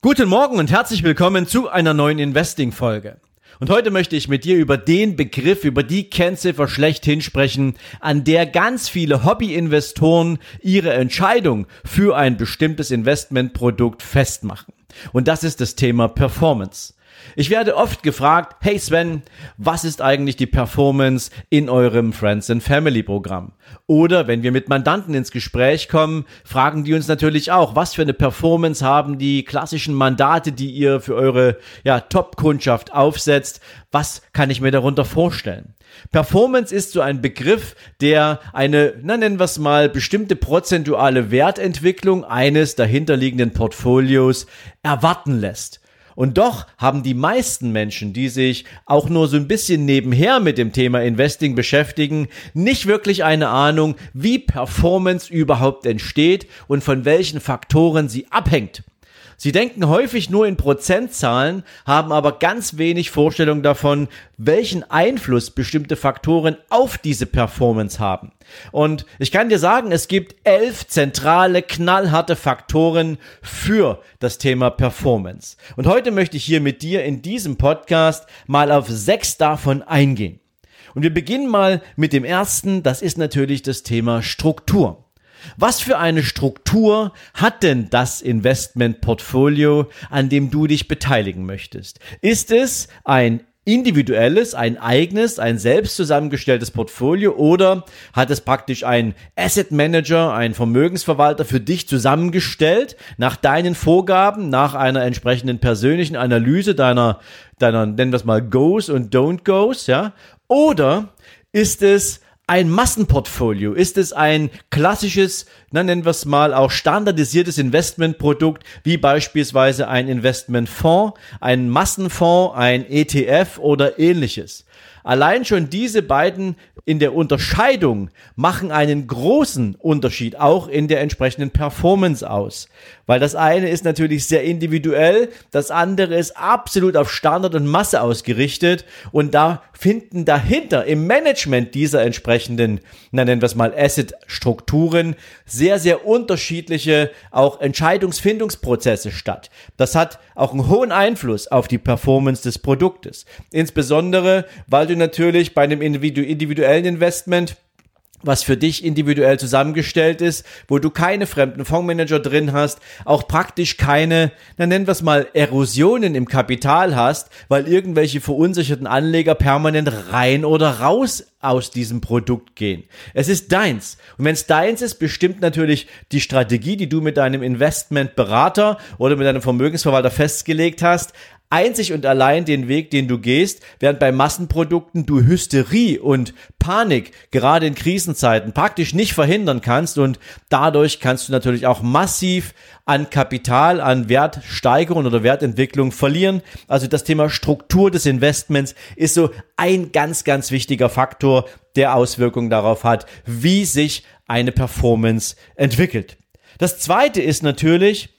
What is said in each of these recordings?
Guten Morgen und herzlich willkommen zu einer neuen Investing-Folge. Und heute möchte ich mit dir über den Begriff, über die Kennziffer schlechthin sprechen, an der ganz viele Hobby-Investoren ihre Entscheidung für ein bestimmtes Investmentprodukt festmachen. Und das ist das Thema Performance. Ich werde oft gefragt, hey Sven, was ist eigentlich die Performance in eurem Friends and Family Programm? Oder wenn wir mit Mandanten ins Gespräch kommen, fragen die uns natürlich auch, was für eine Performance haben die klassischen Mandate, die ihr für eure ja, Top-Kundschaft aufsetzt? Was kann ich mir darunter vorstellen? Performance ist so ein Begriff, der eine, na nennen wir es mal, bestimmte prozentuale Wertentwicklung eines dahinterliegenden Portfolios erwarten lässt. Und doch haben die meisten Menschen, die sich auch nur so ein bisschen nebenher mit dem Thema Investing beschäftigen, nicht wirklich eine Ahnung, wie Performance überhaupt entsteht und von welchen Faktoren sie abhängt. Sie denken häufig nur in Prozentzahlen, haben aber ganz wenig Vorstellung davon, welchen Einfluss bestimmte Faktoren auf diese Performance haben. Und ich kann dir sagen, es gibt elf zentrale, knallharte Faktoren für das Thema Performance. Und heute möchte ich hier mit dir in diesem Podcast mal auf sechs davon eingehen. Und wir beginnen mal mit dem ersten, das ist natürlich das Thema Struktur. Was für eine Struktur hat denn das Investmentportfolio, an dem du dich beteiligen möchtest? Ist es ein individuelles, ein eigenes, ein selbst zusammengestelltes Portfolio oder hat es praktisch ein Asset Manager, ein Vermögensverwalter für dich zusammengestellt nach deinen Vorgaben, nach einer entsprechenden persönlichen Analyse deiner, deiner, nennen wir es mal Goes und Don't Goes, ja? Oder ist es ein Massenportfolio? Ist es ein klassisches, na, nennen wir es mal auch standardisiertes Investmentprodukt, wie beispielsweise ein Investmentfonds, ein Massenfonds, ein ETF oder ähnliches? Allein schon diese beiden in der Unterscheidung machen einen großen Unterschied auch in der entsprechenden Performance aus. Weil das eine ist natürlich sehr individuell, das andere ist absolut auf Standard und Masse ausgerichtet und da finden dahinter im Management dieser entsprechenden, na nennen wir es mal Asset-Strukturen, sehr, sehr unterschiedliche auch Entscheidungsfindungsprozesse statt. Das hat auch einen hohen Einfluss auf die Performance des Produktes. Insbesondere, weil du natürlich bei einem individuellen Investment was für dich individuell zusammengestellt ist, wo du keine fremden Fondsmanager drin hast, auch praktisch keine, na nennen wir es mal, Erosionen im Kapital hast, weil irgendwelche verunsicherten Anleger permanent rein oder raus aus diesem Produkt gehen. Es ist deins. Und wenn es deins ist, bestimmt natürlich die Strategie, die du mit deinem Investmentberater oder mit deinem Vermögensverwalter festgelegt hast, einzig und allein den Weg, den du gehst, während bei Massenprodukten du Hysterie und Panik gerade in Krisenzeiten praktisch nicht verhindern kannst und dadurch kannst du natürlich auch massiv an Kapital, an Wertsteigerung oder Wertentwicklung verlieren. Also das Thema Struktur des Investments ist so ein ganz, ganz wichtiger Faktor, der Auswirkungen darauf hat, wie sich eine Performance entwickelt. Das zweite ist natürlich,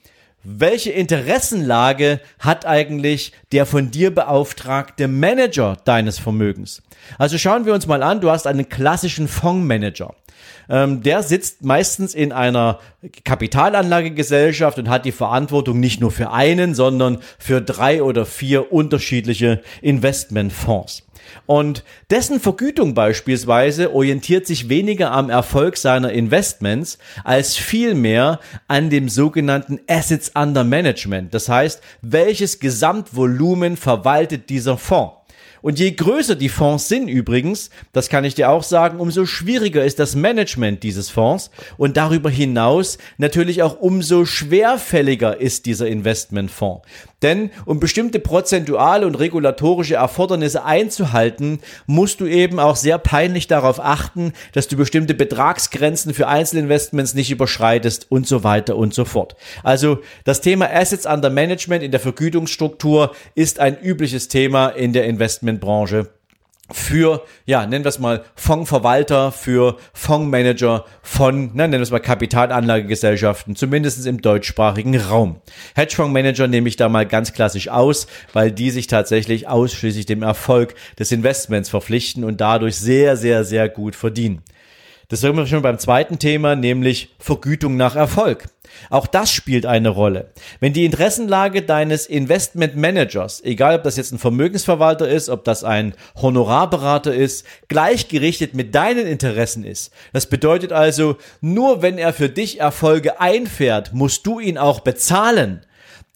welche Interessenlage hat eigentlich der von dir beauftragte Manager deines Vermögens? Also schauen wir uns mal an, du hast einen klassischen Fondsmanager. Ähm, der sitzt meistens in einer Kapitalanlagegesellschaft und hat die Verantwortung nicht nur für einen, sondern für drei oder vier unterschiedliche Investmentfonds. Und dessen Vergütung beispielsweise orientiert sich weniger am Erfolg seiner Investments als vielmehr an dem sogenannten Assets under Management. Das heißt, welches Gesamtvolumen verwaltet dieser Fonds? Und je größer die Fonds sind übrigens, das kann ich dir auch sagen, umso schwieriger ist das Management dieses Fonds und darüber hinaus natürlich auch umso schwerfälliger ist dieser Investmentfonds. Denn um bestimmte prozentuale und regulatorische Erfordernisse einzuhalten, musst du eben auch sehr peinlich darauf achten, dass du bestimmte Betragsgrenzen für Einzelinvestments nicht überschreitest und so weiter und so fort. Also das Thema Assets under Management in der Vergütungsstruktur ist ein übliches Thema in der Investmentbranche für, ja, nennen wir es mal Fondsverwalter, für Fondsmanager von, na, nennen wir es mal Kapitalanlagegesellschaften, zumindest im deutschsprachigen Raum. Hedgefondsmanager nehme ich da mal ganz klassisch aus, weil die sich tatsächlich ausschließlich dem Erfolg des Investments verpflichten und dadurch sehr, sehr, sehr gut verdienen. Das sind wir schon beim zweiten Thema, nämlich Vergütung nach Erfolg. Auch das spielt eine Rolle. Wenn die Interessenlage deines Investment Managers, egal ob das jetzt ein Vermögensverwalter ist, ob das ein Honorarberater ist, gleichgerichtet mit deinen Interessen ist, das bedeutet also, nur wenn er für dich Erfolge einfährt, musst du ihn auch bezahlen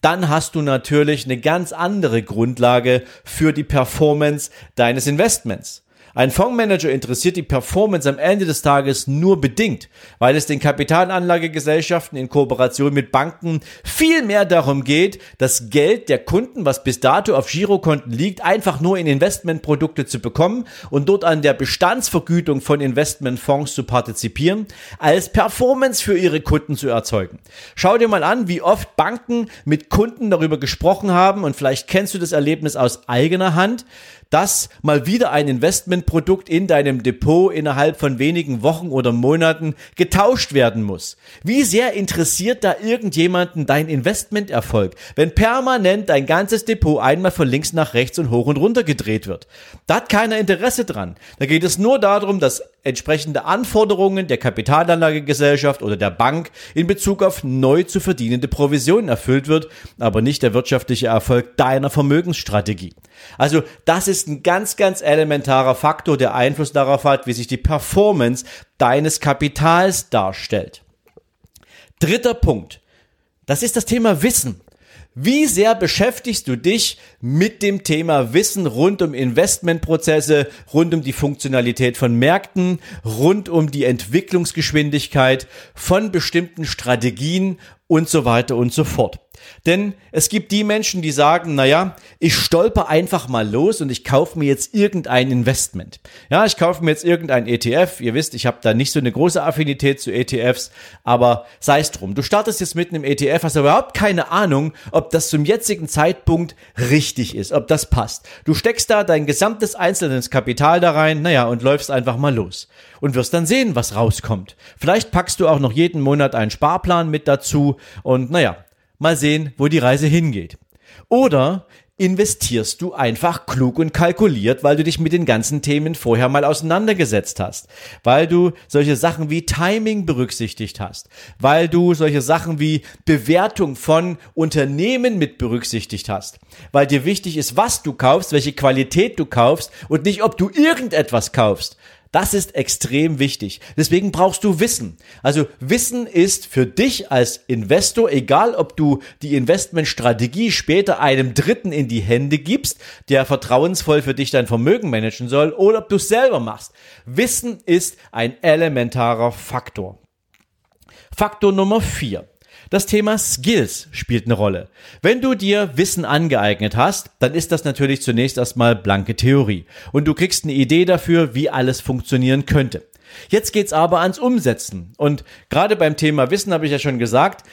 dann hast du natürlich eine ganz andere Grundlage für die Performance deines Investments. Ein Fondsmanager interessiert die Performance am Ende des Tages nur bedingt, weil es den Kapitalanlagegesellschaften in Kooperation mit Banken viel mehr darum geht, das Geld der Kunden, was bis dato auf Girokonten liegt, einfach nur in Investmentprodukte zu bekommen und dort an der Bestandsvergütung von Investmentfonds zu partizipieren, als Performance für ihre Kunden zu erzeugen. Schau dir mal an, wie oft Banken mit Kunden darüber gesprochen haben und vielleicht kennst du das Erlebnis aus eigener Hand, dass mal wieder ein Investmentprodukt in deinem Depot innerhalb von wenigen Wochen oder Monaten getauscht werden muss. Wie sehr interessiert da irgendjemanden dein Investmenterfolg, wenn permanent dein ganzes Depot einmal von links nach rechts und hoch und runter gedreht wird? Da hat keiner Interesse dran. Da geht es nur darum, dass entsprechende Anforderungen der Kapitalanlagegesellschaft oder der Bank in Bezug auf neu zu verdienende Provisionen erfüllt wird, aber nicht der wirtschaftliche Erfolg deiner Vermögensstrategie. Also das ist ein ganz, ganz elementarer Faktor, der Einfluss darauf hat, wie sich die Performance deines Kapitals darstellt. Dritter Punkt. Das ist das Thema Wissen. Wie sehr beschäftigst du dich mit dem Thema Wissen rund um Investmentprozesse, rund um die Funktionalität von Märkten, rund um die Entwicklungsgeschwindigkeit von bestimmten Strategien und so weiter und so fort. Denn es gibt die Menschen, die sagen, naja, ich stolper einfach mal los und ich kaufe mir jetzt irgendein Investment. Ja, ich kaufe mir jetzt irgendein ETF. Ihr wisst, ich habe da nicht so eine große Affinität zu ETFs, aber sei es drum. Du startest jetzt mit einem ETF, hast überhaupt keine Ahnung, ob das zum jetzigen Zeitpunkt richtig ist, ob das passt. Du steckst da dein gesamtes einzelnes Kapital da rein, naja, und läufst einfach mal los. Und wirst dann sehen, was rauskommt. Vielleicht packst du auch noch jeden Monat einen Sparplan mit dazu und naja, Mal sehen, wo die Reise hingeht. Oder investierst du einfach klug und kalkuliert, weil du dich mit den ganzen Themen vorher mal auseinandergesetzt hast, weil du solche Sachen wie Timing berücksichtigt hast, weil du solche Sachen wie Bewertung von Unternehmen mit berücksichtigt hast, weil dir wichtig ist, was du kaufst, welche Qualität du kaufst und nicht, ob du irgendetwas kaufst, das ist extrem wichtig. Deswegen brauchst du Wissen. Also Wissen ist für dich als Investor, egal ob du die Investmentstrategie später einem Dritten in die Hände gibst, der vertrauensvoll für dich dein Vermögen managen soll, oder ob du es selber machst. Wissen ist ein elementarer Faktor. Faktor Nummer vier. Das Thema Skills spielt eine Rolle. Wenn du dir Wissen angeeignet hast, dann ist das natürlich zunächst erstmal blanke Theorie. Und du kriegst eine Idee dafür, wie alles funktionieren könnte. Jetzt geht's aber ans Umsetzen. Und gerade beim Thema Wissen habe ich ja schon gesagt,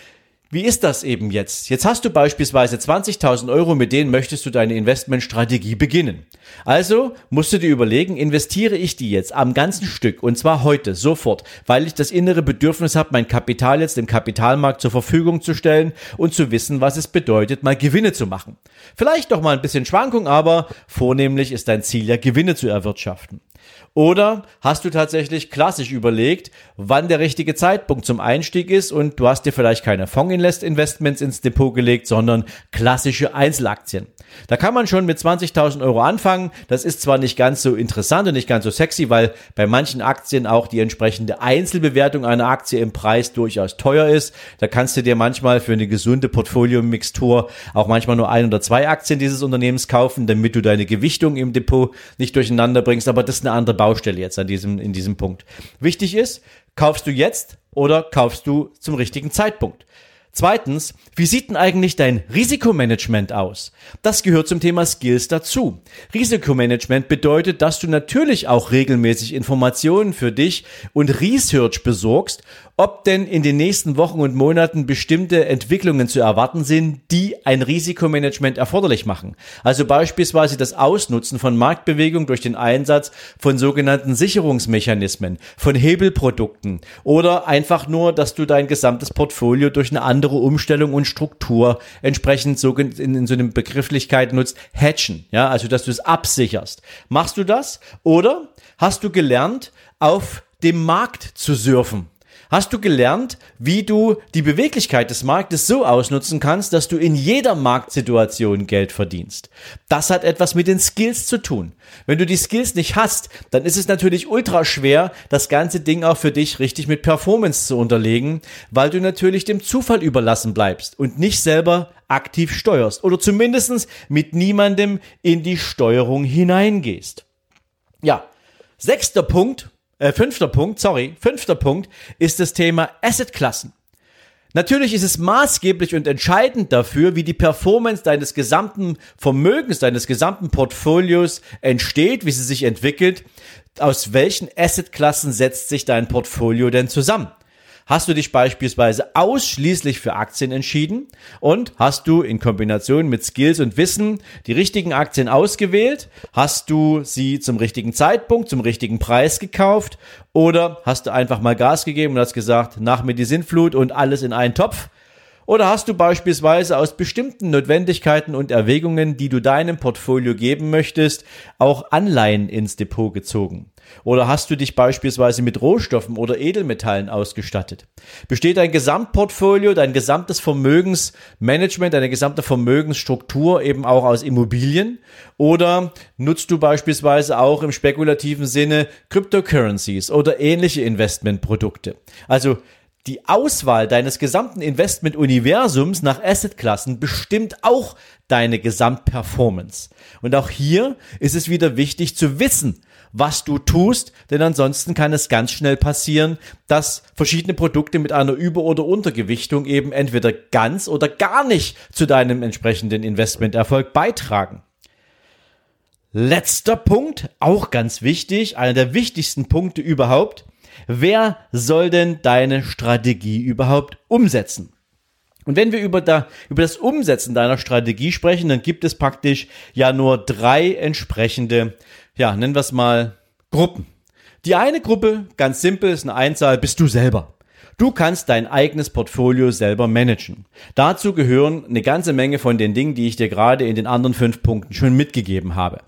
wie ist das eben jetzt? Jetzt hast du beispielsweise 20.000 Euro, mit denen möchtest du deine Investmentstrategie beginnen. Also musst du dir überlegen, investiere ich die jetzt am ganzen Stück und zwar heute, sofort, weil ich das innere Bedürfnis habe, mein Kapital jetzt dem Kapitalmarkt zur Verfügung zu stellen und zu wissen, was es bedeutet, mal Gewinne zu machen. Vielleicht doch mal ein bisschen Schwankung, aber vornehmlich ist dein Ziel ja, Gewinne zu erwirtschaften. Oder hast du tatsächlich klassisch überlegt, wann der richtige Zeitpunkt zum Einstieg ist und du hast dir vielleicht keine Fondsinvestments ins Depot gelegt, sondern klassische Einzelaktien. Da kann man schon mit 20.000 Euro anfangen. Das ist zwar nicht ganz so interessant und nicht ganz so sexy, weil bei manchen Aktien auch die entsprechende Einzelbewertung einer Aktie im Preis durchaus teuer ist. Da kannst du dir manchmal für eine gesunde Portfolio-Mixtur auch manchmal nur ein oder zwei Aktien dieses Unternehmens kaufen, damit du deine Gewichtung im Depot nicht durcheinander bringst. Aber das ist eine andere Baustelle jetzt an diesem, in diesem Punkt. Wichtig ist, kaufst du jetzt oder kaufst du zum richtigen Zeitpunkt? Zweitens, wie sieht denn eigentlich dein Risikomanagement aus? Das gehört zum Thema Skills dazu. Risikomanagement bedeutet, dass du natürlich auch regelmäßig Informationen für dich und Research besorgst, ob denn in den nächsten Wochen und Monaten bestimmte Entwicklungen zu erwarten sind, die ein Risikomanagement erforderlich machen. Also beispielsweise das Ausnutzen von Marktbewegung durch den Einsatz von sogenannten Sicherungsmechanismen, von Hebelprodukten oder einfach nur, dass du dein gesamtes Portfolio durch eine andere Umstellung und Struktur entsprechend in, so einer Begrifflichkeit nutzt, hatchen, ja, also dass du es absicherst. Machst du das oder hast du gelernt, auf dem Markt zu surfen? Hast du gelernt, wie du die Beweglichkeit des Marktes so ausnutzen kannst, dass du in jeder Marktsituation Geld verdienst. Das hat etwas mit den Skills zu tun. Wenn du die Skills nicht hast, dann ist es natürlich ultra schwer, das ganze Ding auch für dich richtig mit Performance zu unterlegen, weil du natürlich dem Zufall überlassen bleibst und nicht selber aktiv steuerst oder zumindest mit niemandem in die Steuerung hineingehst. Ja, sechster Punkt, äh, fünfter Punkt, sorry, fünfter Punkt ist das Thema Assetklassen. Natürlich ist es maßgeblich und entscheidend dafür, wie die Performance deines gesamten Vermögens, deines gesamten Portfolios entsteht, wie sie sich entwickelt. Aus welchen Assetklassen setzt sich dein Portfolio denn zusammen? Hast du dich beispielsweise ausschließlich für Aktien entschieden und hast du in Kombination mit Skills und Wissen die richtigen Aktien ausgewählt? Hast du sie zum richtigen Zeitpunkt, zum richtigen Preis gekauft? Oder hast du einfach mal Gas gegeben und hast gesagt, nach mir die Sintflut und alles in einen Topf? Oder hast du beispielsweise aus bestimmten Notwendigkeiten und Erwägungen, die du deinem Portfolio geben möchtest, auch Anleihen ins Depot gezogen? Oder hast du dich beispielsweise mit Rohstoffen oder Edelmetallen ausgestattet? Besteht dein Gesamtportfolio, dein gesamtes Vermögensmanagement, deine gesamte Vermögensstruktur eben auch aus Immobilien? Oder nutzt du beispielsweise auch im spekulativen Sinne Cryptocurrencies oder ähnliche Investmentprodukte? Also die Auswahl deines gesamten Investment-Universums nach Assetklassen bestimmt auch deine Gesamtperformance. Und auch hier ist es wieder wichtig zu wissen, was du tust, denn ansonsten kann es ganz schnell passieren, dass verschiedene Produkte mit einer Über- oder Untergewichtung eben entweder ganz oder gar nicht zu deinem entsprechenden Investmenterfolg beitragen. Letzter Punkt, auch ganz wichtig, einer der wichtigsten Punkte überhaupt. Wer soll denn deine Strategie überhaupt umsetzen? Und wenn wir über, da, über das Umsetzen deiner Strategie sprechen, dann gibt es praktisch ja nur drei entsprechende, ja, nennen wir es mal Gruppen. Die eine Gruppe, ganz simpel, ist eine Einzahl, bist du selber. Du kannst dein eigenes Portfolio selber managen. Dazu gehören eine ganze Menge von den Dingen, die ich dir gerade in den anderen fünf Punkten schon mitgegeben habe.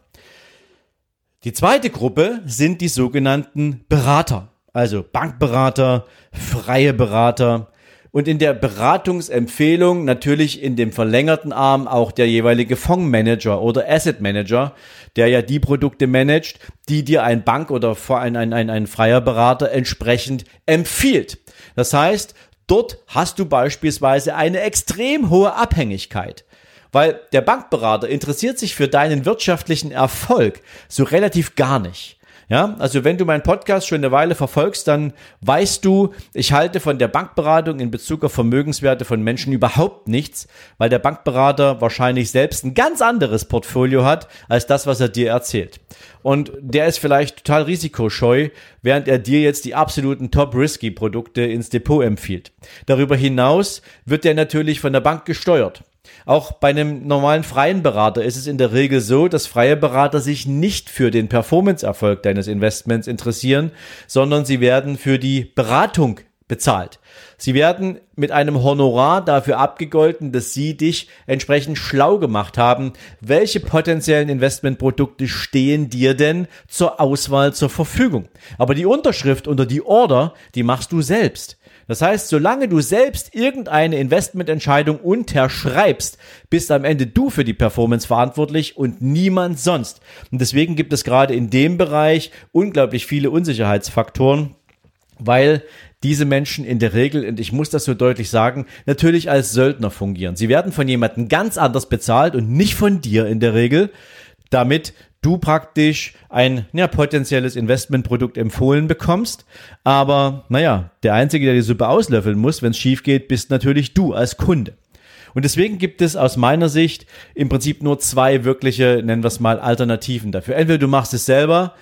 Die zweite Gruppe sind die sogenannten Berater, also Bankberater, freie Berater, und in der Beratungsempfehlung natürlich in dem verlängerten Arm auch der jeweilige Fondsmanager oder Asset Manager, der ja die Produkte managt, die dir ein Bank oder ein, ein, ein, ein freier Berater entsprechend empfiehlt. Das heißt, dort hast du beispielsweise eine extrem hohe Abhängigkeit. Weil der Bankberater interessiert sich für deinen wirtschaftlichen Erfolg so relativ gar nicht. Ja, also wenn du meinen Podcast schon eine Weile verfolgst, dann weißt du, ich halte von der Bankberatung in Bezug auf Vermögenswerte von Menschen überhaupt nichts, weil der Bankberater wahrscheinlich selbst ein ganz anderes Portfolio hat als das, was er dir erzählt. Und der ist vielleicht total risikoscheu, während er dir jetzt die absoluten Top-Risky-Produkte ins Depot empfiehlt. Darüber hinaus wird der natürlich von der Bank gesteuert. Auch bei einem normalen freien Berater ist es in der Regel so, dass freie Berater sich nicht für den Performance-Erfolg deines Investments interessieren, sondern sie werden für die Beratung bezahlt. Sie werden mit einem Honorar dafür abgegolten, dass sie dich entsprechend schlau gemacht haben. Welche potenziellen Investmentprodukte stehen dir denn zur Auswahl zur Verfügung? Aber die Unterschrift unter die Order, die machst du selbst. Das heißt, solange du selbst irgendeine Investmententscheidung unterschreibst, bist am Ende du für die Performance verantwortlich und niemand sonst. Und deswegen gibt es gerade in dem Bereich unglaublich viele Unsicherheitsfaktoren, weil diese Menschen in der Regel, und ich muss das so deutlich sagen, natürlich als Söldner fungieren. Sie werden von jemandem ganz anders bezahlt und nicht von dir in der Regel damit du praktisch ein ja, potenzielles Investmentprodukt empfohlen bekommst. Aber naja, der Einzige, der die Suppe auslöffeln muss, wenn es schief geht, bist natürlich du als Kunde. Und deswegen gibt es aus meiner Sicht im Prinzip nur zwei wirkliche, nennen wir es mal, Alternativen dafür. Entweder du machst es selber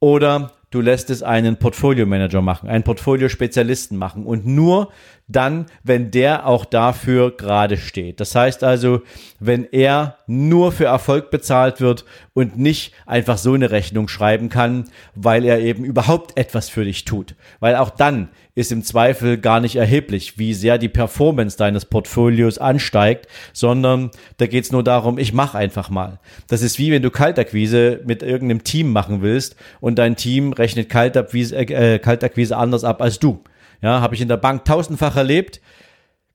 oder du lässt es einen Portfolio-Manager machen, einen Portfolio-Spezialisten machen und nur dann, wenn der auch dafür gerade steht. Das heißt also, wenn er nur für Erfolg bezahlt wird und nicht einfach so eine Rechnung schreiben kann, weil er eben überhaupt etwas für dich tut. Weil auch dann ist im Zweifel gar nicht erheblich, wie sehr die Performance deines Portfolios ansteigt, sondern da geht's nur darum, ich mache einfach mal. Das ist wie wenn du Kaltakquise mit irgendeinem Team machen willst und dein Team rechnet Kaltakquise, äh, Kaltakquise anders ab als du. Ja, habe ich in der Bank tausendfach erlebt.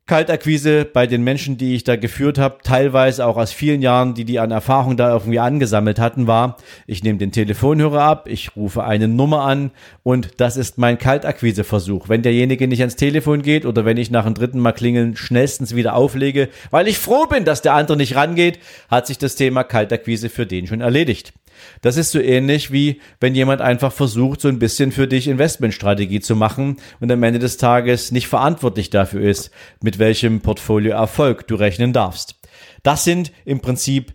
Kaltakquise bei den Menschen, die ich da geführt habe, teilweise auch aus vielen Jahren, die die an Erfahrung da irgendwie angesammelt hatten, war, ich nehme den Telefonhörer ab, ich rufe eine Nummer an und das ist mein Kaltakquiseversuch. Wenn derjenige nicht ans Telefon geht oder wenn ich nach dem dritten Mal klingeln schnellstens wieder auflege, weil ich froh bin, dass der andere nicht rangeht, hat sich das Thema Kaltakquise für den schon erledigt. Das ist so ähnlich wie wenn jemand einfach versucht, so ein bisschen für dich Investmentstrategie zu machen und am Ende des Tages nicht verantwortlich dafür ist, mit welchem Portfolioerfolg du rechnen darfst. Das sind im Prinzip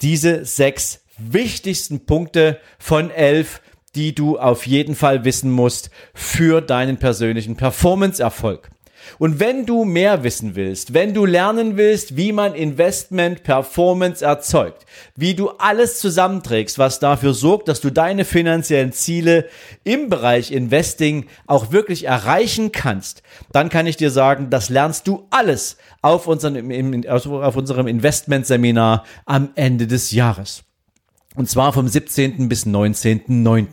diese sechs wichtigsten Punkte von elf, die du auf jeden Fall wissen musst für deinen persönlichen Performance-Erfolg. Und wenn du mehr wissen willst, wenn du lernen willst, wie man Investment Performance erzeugt, wie du alles zusammenträgst, was dafür sorgt, dass du deine finanziellen Ziele im Bereich Investing auch wirklich erreichen kannst, dann kann ich dir sagen, das lernst du alles auf unserem, auf unserem Investmentseminar am Ende des Jahres. Und zwar vom 17. bis 19.9.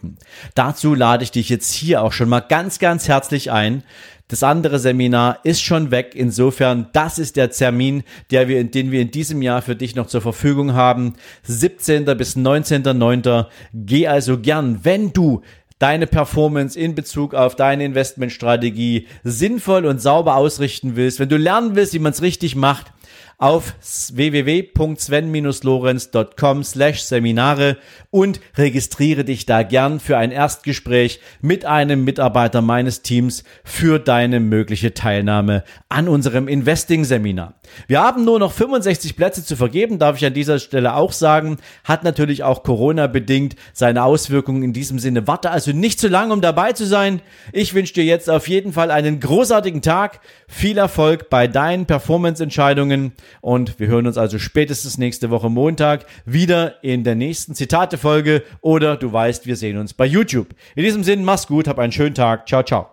Dazu lade ich dich jetzt hier auch schon mal ganz, ganz herzlich ein. Das andere Seminar ist schon weg. Insofern, das ist der Termin, der wir, den wir in diesem Jahr für dich noch zur Verfügung haben. 17. bis 19.9. Geh also gern, wenn du deine Performance in Bezug auf deine Investmentstrategie sinnvoll und sauber ausrichten willst, wenn du lernen willst, wie man es richtig macht, auf www.sven-lorenz.com slash Seminare und registriere dich da gern für ein Erstgespräch mit einem Mitarbeiter meines Teams für deine mögliche Teilnahme an unserem Investing-Seminar. Wir haben nur noch 65 Plätze zu vergeben, darf ich an dieser Stelle auch sagen. Hat natürlich auch Corona-bedingt seine Auswirkungen in diesem Sinne. Warte also nicht zu lange, um dabei zu sein. Ich wünsche dir jetzt auf jeden Fall einen großartigen Tag, viel Erfolg bei deinen Performance-Entscheidungen und wir hören uns also spätestens nächste Woche Montag wieder in der nächsten Zitate-Folge oder du weißt, wir sehen uns bei YouTube. In diesem Sinne, mach's gut, hab einen schönen Tag. Ciao, ciao.